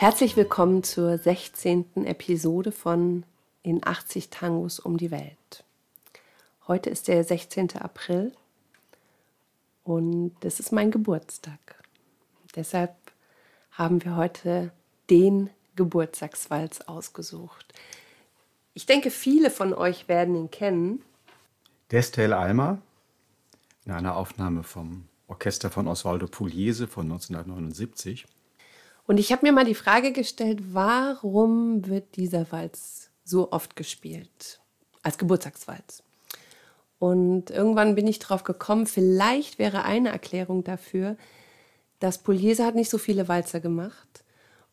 Herzlich willkommen zur 16. Episode von In 80 Tangos um die Welt. Heute ist der 16. April und es ist mein Geburtstag. Deshalb haben wir heute den Geburtstagswalz ausgesucht. Ich denke, viele von euch werden ihn kennen. Destel Alma in einer Aufnahme vom Orchester von Osvaldo Pugliese von 1979. Und ich habe mir mal die Frage gestellt, warum wird dieser Walz so oft gespielt als Geburtstagswalz? Und irgendwann bin ich drauf gekommen, vielleicht wäre eine Erklärung dafür, dass Pugliese hat nicht so viele Walzer gemacht.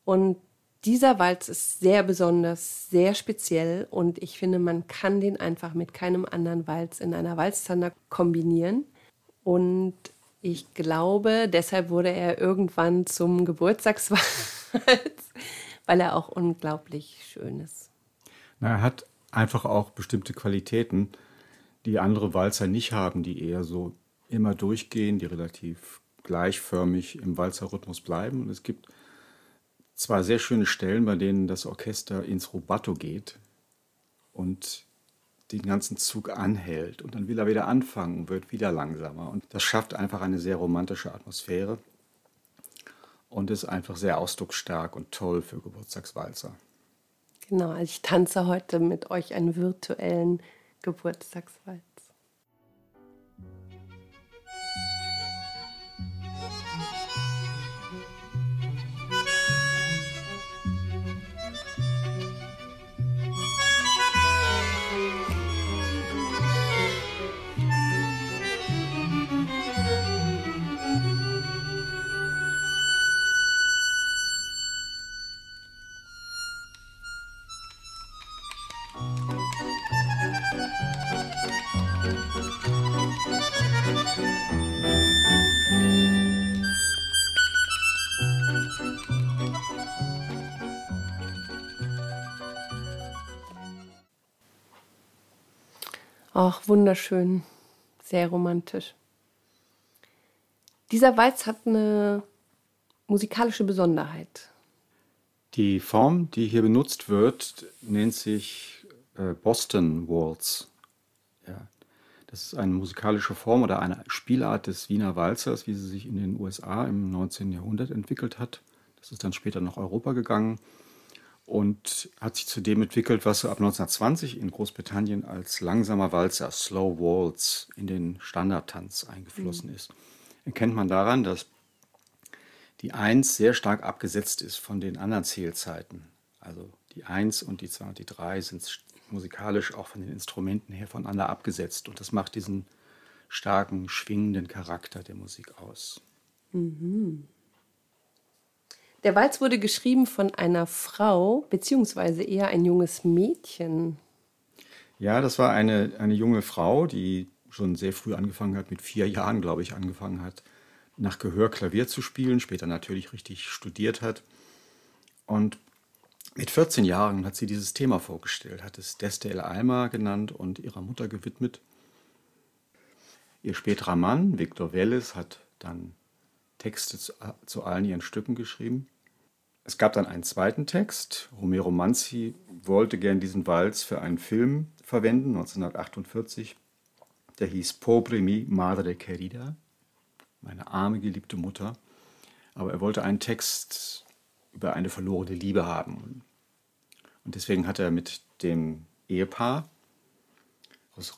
Und dieser Walz ist sehr besonders, sehr speziell und ich finde, man kann den einfach mit keinem anderen Walz in einer Walzzander kombinieren. Und ich glaube, deshalb wurde er irgendwann zum Geburtstagswalz, weil er auch unglaublich schön ist. Na, er hat einfach auch bestimmte Qualitäten, die andere Walzer nicht haben, die eher so immer durchgehen, die relativ gleichförmig im Walzerrhythmus bleiben. Und es gibt zwar sehr schöne Stellen, bei denen das Orchester ins Rubato geht und den ganzen Zug anhält und dann will er wieder anfangen und wird wieder langsamer. Und das schafft einfach eine sehr romantische Atmosphäre und ist einfach sehr ausdrucksstark und toll für Geburtstagswalzer. Genau, also ich tanze heute mit euch einen virtuellen Geburtstagswalzer. Ach, wunderschön. Sehr romantisch. Dieser Walz hat eine musikalische Besonderheit. Die Form, die hier benutzt wird, nennt sich äh, Boston Waltz. Ja. Das ist eine musikalische Form oder eine Spielart des Wiener Walzers, wie sie sich in den USA im 19. Jahrhundert entwickelt hat. Das ist dann später nach Europa gegangen und hat sich zu dem entwickelt, was so ab 1920 in Großbritannien als langsamer Walzer, Slow Waltz, in den Standardtanz eingeflossen mhm. ist. Erkennt man daran, dass die 1 sehr stark abgesetzt ist von den anderen Zählzeiten. Also die 1 und die 2 und die 3 sind musikalisch auch von den Instrumenten her voneinander abgesetzt und das macht diesen starken, schwingenden Charakter der Musik aus. Mhm. Der Walz wurde geschrieben von einer Frau, beziehungsweise eher ein junges Mädchen. Ja, das war eine, eine junge Frau, die schon sehr früh angefangen hat, mit vier Jahren, glaube ich, angefangen hat, nach Gehör Klavier zu spielen, später natürlich richtig studiert hat. Und mit 14 Jahren hat sie dieses Thema vorgestellt, hat es Destel Alma genannt und ihrer Mutter gewidmet. Ihr späterer Mann, Victor Welles, hat dann Texte zu, zu allen ihren Stücken geschrieben. Es gab dann einen zweiten Text. Romero Manzi wollte gern diesen Walz für einen Film verwenden, 1948. Der hieß Pobre mi madre querida, meine arme geliebte Mutter. Aber er wollte einen Text über eine verlorene Liebe haben. Und deswegen hat er mit dem Ehepaar,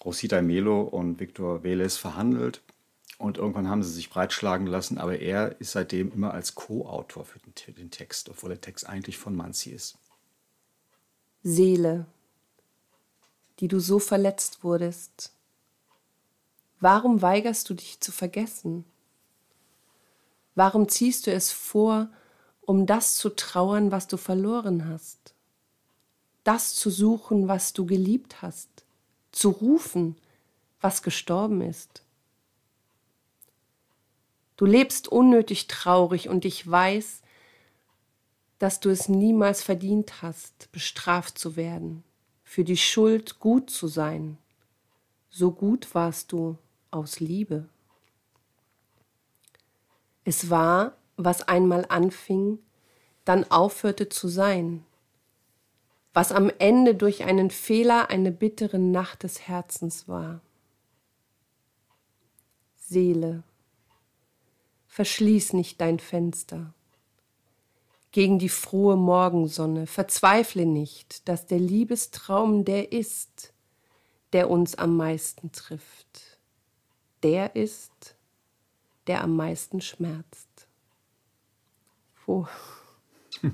Rosita Melo und Victor Vélez, verhandelt und irgendwann haben sie sich breitschlagen lassen, aber er ist seitdem immer als Co-Autor für den, den, Text, obwohl der Text eigentlich von Manzi ist. Seele, die du so verletzt wurdest, warum weigerst du dich zu vergessen? Warum ziehst du es vor, um das zu trauern, was du verloren hast? Das zu suchen, was du geliebt hast? Zu rufen, was gestorben ist? Du lebst unnötig traurig und ich weiß, dass du es niemals verdient hast, bestraft zu werden, für die Schuld gut zu sein. So gut warst du aus Liebe. Es war, was einmal anfing, dann aufhörte zu sein, was am Ende durch einen Fehler eine bittere Nacht des Herzens war. Seele, verschließ nicht dein Fenster gegen die frohe Morgensonne, verzweifle nicht, dass der Liebestraum der ist, der uns am meisten trifft, der ist, der am meisten schmerzt. Wo?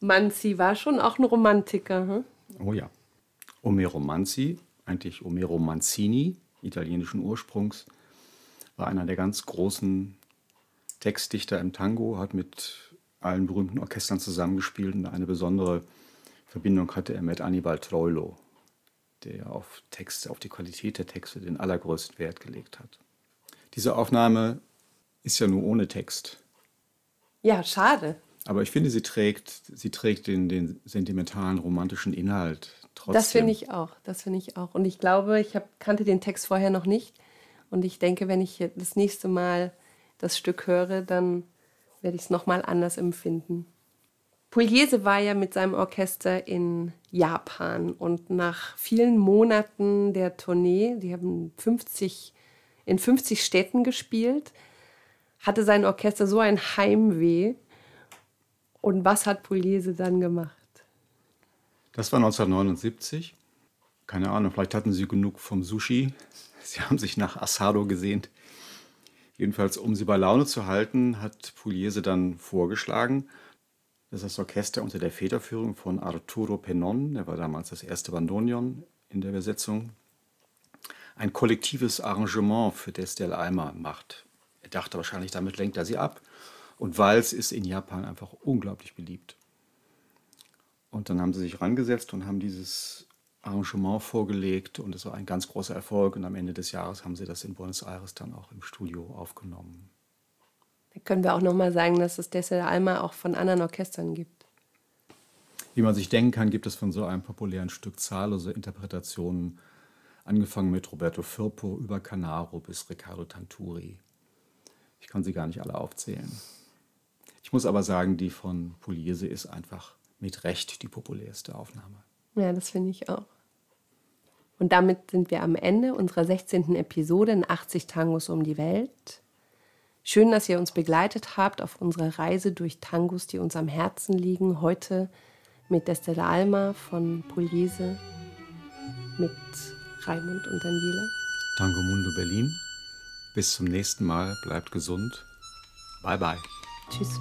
Manzi war schon auch ein Romantiker. Hm? Oh ja. Omero Manzi, eigentlich Omero Manzini, italienischen Ursprungs, war einer der ganz großen Textdichter im Tango, hat mit allen berühmten Orchestern zusammengespielt und eine besondere Verbindung hatte er mit Annibal Troilo, der auf Texte, auf die Qualität der Texte den allergrößten Wert gelegt hat. Diese Aufnahme ist ja nur ohne Text. Ja, schade. Aber ich finde, sie trägt, sie trägt den, den sentimentalen, romantischen Inhalt trotzdem. Das finde ich auch. Das finde ich auch. Und ich glaube, ich hab, kannte den Text vorher noch nicht. Und ich denke, wenn ich das nächste Mal das Stück höre, dann werde ich es nochmal anders empfinden. Pugliese war ja mit seinem Orchester in Japan und nach vielen Monaten der Tournee, die haben 50, in 50 Städten gespielt, hatte sein Orchester so ein Heimweh. Und was hat Pugliese dann gemacht? Das war 1979. Keine Ahnung, vielleicht hatten sie genug vom Sushi. Sie haben sich nach Asado gesehnt. Jedenfalls, um sie bei Laune zu halten, hat Pugliese dann vorgeschlagen, dass das Orchester unter der Federführung von Arturo Penon, der war damals das erste Bandonion in der Besetzung, ein kollektives Arrangement für Destel Alma macht. Er dachte wahrscheinlich, damit lenkt er sie ab. Und Wals ist in Japan einfach unglaublich beliebt. Und dann haben sie sich rangesetzt und haben dieses Arrangement vorgelegt und es war ein ganz großer Erfolg. Und am Ende des Jahres haben sie das in Buenos Aires dann auch im Studio aufgenommen. Da können wir auch nochmal sagen, dass es Dessel Alma auch von anderen Orchestern gibt. Wie man sich denken kann, gibt es von so einem populären Stück zahllose Interpretationen, angefangen mit Roberto Firpo über Canaro bis Riccardo Tanturi. Ich kann sie gar nicht alle aufzählen. Ich muss aber sagen, die von Pugliese ist einfach mit Recht die populärste Aufnahme. Ja, das finde ich auch. Und damit sind wir am Ende unserer 16. Episode in 80 Tangos um die Welt. Schön, dass ihr uns begleitet habt auf unserer Reise durch Tangos, die uns am Herzen liegen. Heute mit Destella Alma von Pugliese, mit Raimund und Daniela. Tango Mundo Berlin. Bis zum nächsten Mal. Bleibt gesund. Bye bye. Tschüss.